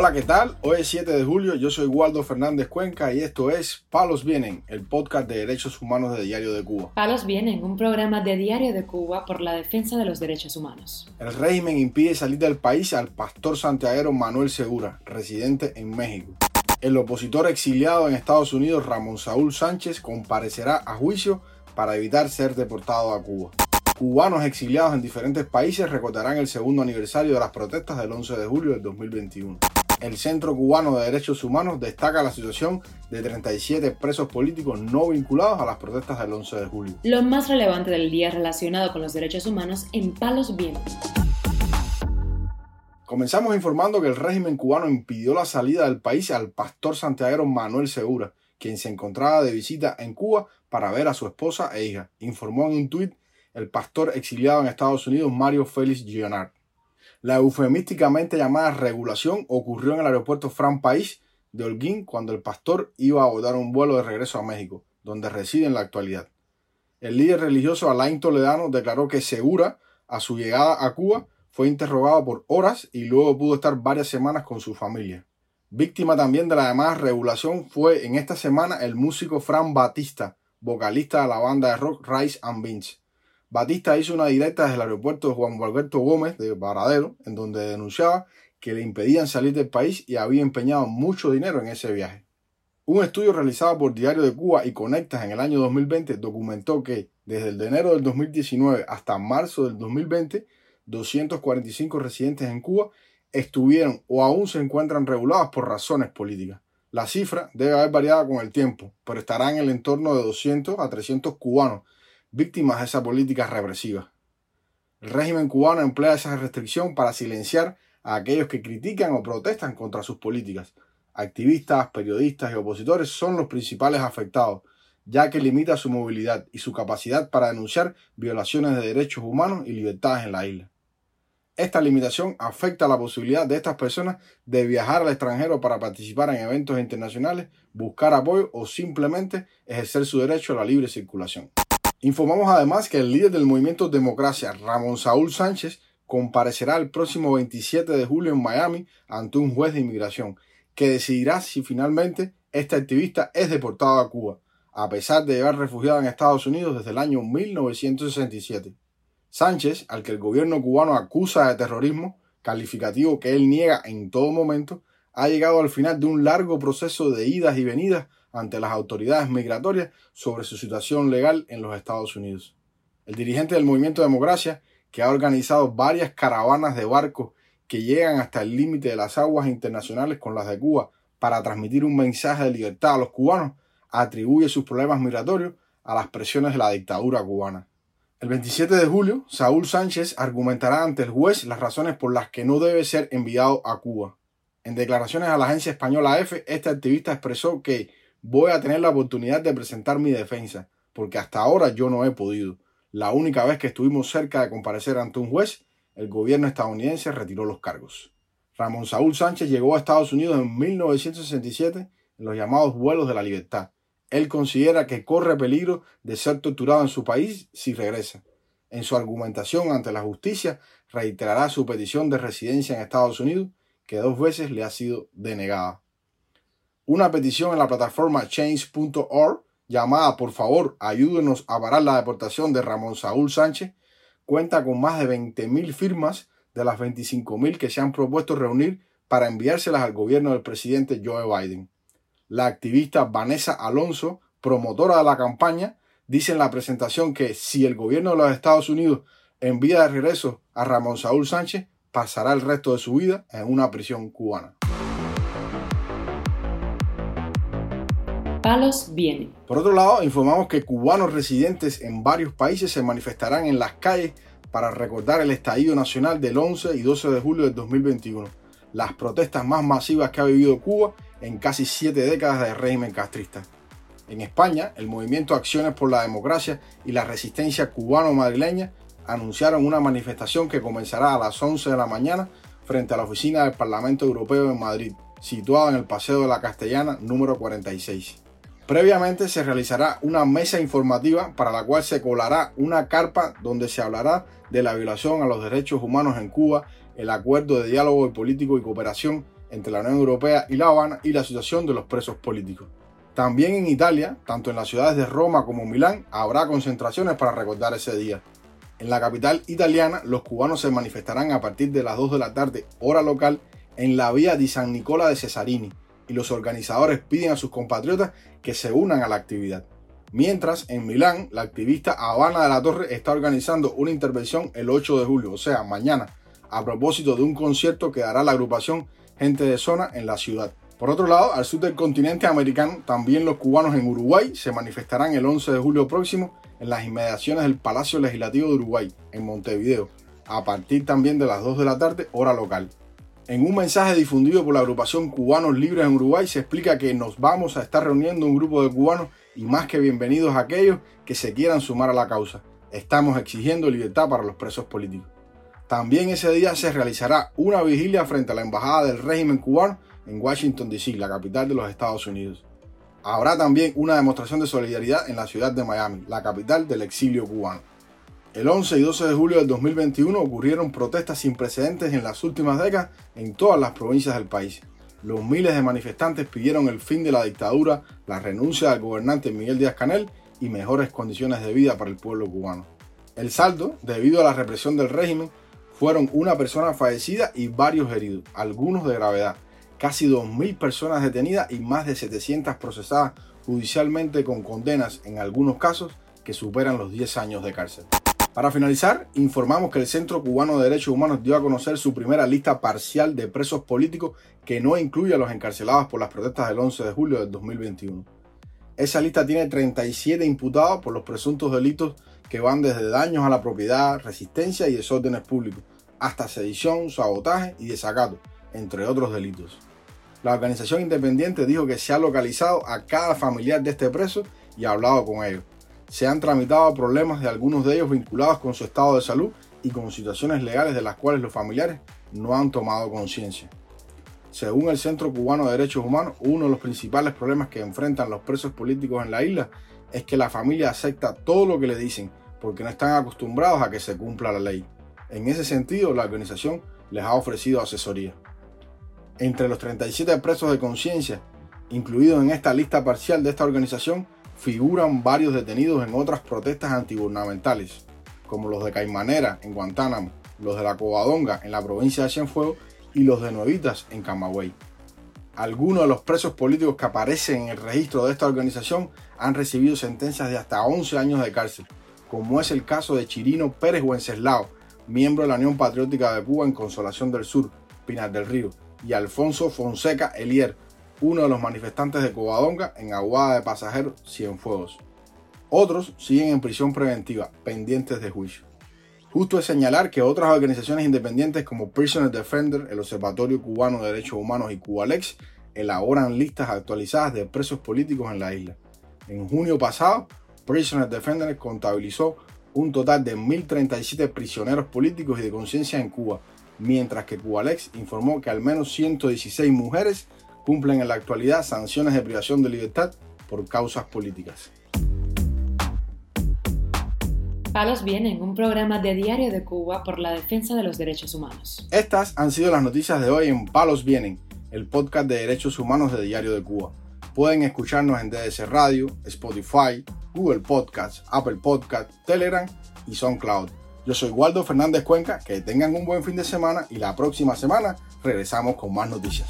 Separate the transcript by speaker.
Speaker 1: Hola, ¿qué tal? Hoy es 7 de julio, yo soy Waldo Fernández Cuenca y esto es Palos Vienen, el podcast de derechos humanos de Diario de Cuba.
Speaker 2: Palos Vienen, un programa de Diario de Cuba por la defensa de los derechos humanos.
Speaker 1: El régimen impide salir del país al pastor santiaguero Manuel Segura, residente en México. El opositor exiliado en Estados Unidos, Ramón Saúl Sánchez, comparecerá a juicio para evitar ser deportado a Cuba. Cubanos exiliados en diferentes países recordarán el segundo aniversario de las protestas del 11 de julio del 2021 el Centro Cubano de Derechos Humanos destaca la situación de 37 presos políticos no vinculados a las protestas del 11 de julio.
Speaker 2: Lo más relevante del día relacionado con los derechos humanos en Palos Vientos.
Speaker 1: Comenzamos informando que el régimen cubano impidió la salida del país al pastor santiaguero Manuel Segura, quien se encontraba de visita en Cuba para ver a su esposa e hija, informó en un tuit el pastor exiliado en Estados Unidos Mario Félix Gionard. La eufemísticamente llamada regulación ocurrió en el aeropuerto Fran País de Holguín cuando el pastor iba a abordar un vuelo de regreso a México, donde reside en la actualidad. El líder religioso Alain Toledano declaró que Segura, a su llegada a Cuba, fue interrogado por horas y luego pudo estar varias semanas con su familia. Víctima también de la llamada regulación fue en esta semana el músico Fran Batista, vocalista de la banda de rock Rice and Beans. Batista hizo una directa desde el aeropuerto de Juan Alberto Gómez de Varadero, en donde denunciaba que le impedían salir del país y había empeñado mucho dinero en ese viaje. Un estudio realizado por Diario de Cuba y Conectas en el año 2020 documentó que desde el de enero del 2019 hasta marzo del 2020, 245 residentes en Cuba estuvieron o aún se encuentran regulados por razones políticas. La cifra debe haber variado con el tiempo, pero estará en el entorno de 200 a 300 cubanos víctimas de esa política represiva. El régimen cubano emplea esa restricción para silenciar a aquellos que critican o protestan contra sus políticas. Activistas, periodistas y opositores son los principales afectados, ya que limita su movilidad y su capacidad para denunciar violaciones de derechos humanos y libertades en la isla. Esta limitación afecta la posibilidad de estas personas de viajar al extranjero para participar en eventos internacionales, buscar apoyo o simplemente ejercer su derecho a la libre circulación. Informamos además que el líder del movimiento Democracia, Ramón Saúl Sánchez, comparecerá el próximo 27 de julio en Miami ante un juez de inmigración, que decidirá si finalmente este activista es deportado a Cuba, a pesar de llevar refugiado en Estados Unidos desde el año 1967. Sánchez, al que el gobierno cubano acusa de terrorismo, calificativo que él niega en todo momento, ha llegado al final de un largo proceso de idas y venidas ante las autoridades migratorias sobre su situación legal en los Estados Unidos. El dirigente del Movimiento Democracia, que ha organizado varias caravanas de barcos que llegan hasta el límite de las aguas internacionales con las de Cuba para transmitir un mensaje de libertad a los cubanos, atribuye sus problemas migratorios a las presiones de la dictadura cubana. El 27 de julio, Saúl Sánchez argumentará ante el juez las razones por las que no debe ser enviado a Cuba. En declaraciones a la agencia española EFE, este activista expresó que voy a tener la oportunidad de presentar mi defensa, porque hasta ahora yo no he podido. La única vez que estuvimos cerca de comparecer ante un juez, el gobierno estadounidense retiró los cargos. Ramón Saúl Sánchez llegó a Estados Unidos en 1967 en los llamados vuelos de la libertad. Él considera que corre peligro de ser torturado en su país si regresa. En su argumentación ante la justicia reiterará su petición de residencia en Estados Unidos, que dos veces le ha sido denegada una petición en la plataforma change.org llamada Por favor, ayúdenos a parar la deportación de Ramón Saúl Sánchez cuenta con más de 20.000 firmas de las 25.000 que se han propuesto reunir para enviárselas al gobierno del presidente Joe Biden. La activista Vanessa Alonso, promotora de la campaña, dice en la presentación que si el gobierno de los Estados Unidos envía de regreso a Ramón Saúl Sánchez, pasará el resto de su vida en una prisión cubana.
Speaker 2: Palos viene.
Speaker 1: Por otro lado, informamos que cubanos residentes en varios países se manifestarán en las calles para recordar el estallido nacional del 11 y 12 de julio del 2021, las protestas más masivas que ha vivido Cuba en casi siete décadas de régimen castrista. En España, el movimiento Acciones por la Democracia y la Resistencia Cubano-Madrileña anunciaron una manifestación que comenzará a las 11 de la mañana frente a la oficina del Parlamento Europeo en Madrid, situada en el Paseo de la Castellana número 46. Previamente se realizará una mesa informativa para la cual se colará una carpa donde se hablará de la violación a los derechos humanos en Cuba, el acuerdo de diálogo político y cooperación entre la Unión Europea y La Habana y la situación de los presos políticos. También en Italia, tanto en las ciudades de Roma como Milán, habrá concentraciones para recordar ese día. En la capital italiana, los cubanos se manifestarán a partir de las 2 de la tarde, hora local, en la vía di San Nicola de Cesarini, y los organizadores piden a sus compatriotas que se unan a la actividad. Mientras, en Milán, la activista Habana de la Torre está organizando una intervención el 8 de julio, o sea, mañana, a propósito de un concierto que dará la agrupación Gente de Zona en la ciudad. Por otro lado, al sur del continente americano, también los cubanos en Uruguay se manifestarán el 11 de julio próximo en las inmediaciones del Palacio Legislativo de Uruguay, en Montevideo, a partir también de las 2 de la tarde, hora local. En un mensaje difundido por la agrupación Cubanos Libres en Uruguay se explica que nos vamos a estar reuniendo un grupo de cubanos y más que bienvenidos a aquellos que se quieran sumar a la causa. Estamos exigiendo libertad para los presos políticos. También ese día se realizará una vigilia frente a la Embajada del régimen cubano en Washington, D.C., la capital de los Estados Unidos. Habrá también una demostración de solidaridad en la ciudad de Miami, la capital del exilio cubano. El 11 y 12 de julio del 2021 ocurrieron protestas sin precedentes en las últimas décadas en todas las provincias del país. Los miles de manifestantes pidieron el fin de la dictadura, la renuncia del gobernante Miguel Díaz Canel y mejores condiciones de vida para el pueblo cubano. El saldo, debido a la represión del régimen, fueron una persona fallecida y varios heridos, algunos de gravedad, casi 2.000 personas detenidas y más de 700 procesadas judicialmente con condenas en algunos casos que superan los 10 años de cárcel. Para finalizar, informamos que el Centro Cubano de Derechos Humanos dio a conocer su primera lista parcial de presos políticos que no incluye a los encarcelados por las protestas del 11 de julio del 2021. Esa lista tiene 37 imputados por los presuntos delitos que van desde daños a la propiedad, resistencia y desórdenes públicos, hasta sedición, sabotaje y desacato, entre otros delitos. La organización independiente dijo que se ha localizado a cada familiar de este preso y ha hablado con ellos. Se han tramitado problemas de algunos de ellos vinculados con su estado de salud y con situaciones legales de las cuales los familiares no han tomado conciencia. Según el Centro Cubano de Derechos Humanos, uno de los principales problemas que enfrentan los presos políticos en la isla es que la familia acepta todo lo que le dicen porque no están acostumbrados a que se cumpla la ley. En ese sentido, la organización les ha ofrecido asesoría. Entre los 37 presos de conciencia, incluidos en esta lista parcial de esta organización, figuran varios detenidos en otras protestas antigubernamentales, como los de Caimanera en Guantánamo, los de la Covadonga en la provincia de Cienfuegos y los de Nuevitas en Camagüey. Algunos de los presos políticos que aparecen en el registro de esta organización han recibido sentencias de hasta 11 años de cárcel, como es el caso de Chirino Pérez Wenceslao, miembro de la Unión Patriótica de Cuba en Consolación del Sur, Pinar del Río, y Alfonso Fonseca Elier, uno de los manifestantes de Covadonga en Aguada de Pasajeros Cienfuegos. Otros siguen en prisión preventiva, pendientes de juicio. Justo es señalar que otras organizaciones independientes como Prisoner Defender, el Observatorio Cubano de Derechos Humanos y Cubalex elaboran listas actualizadas de presos políticos en la isla. En junio pasado, Prisoner Defender contabilizó un total de 1.037 prisioneros políticos y de conciencia en Cuba, mientras que Cubalex informó que al menos 116 mujeres cumplen en la actualidad sanciones de privación de libertad por causas políticas.
Speaker 2: Palos Vienen, un programa de Diario de Cuba por la defensa de los derechos humanos.
Speaker 1: Estas han sido las noticias de hoy en Palos Vienen, el podcast de derechos humanos de Diario de Cuba. Pueden escucharnos en DDC Radio, Spotify, Google Podcasts, Apple Podcasts, Telegram y SoundCloud. Yo soy Waldo Fernández Cuenca, que tengan un buen fin de semana y la próxima semana regresamos con más noticias.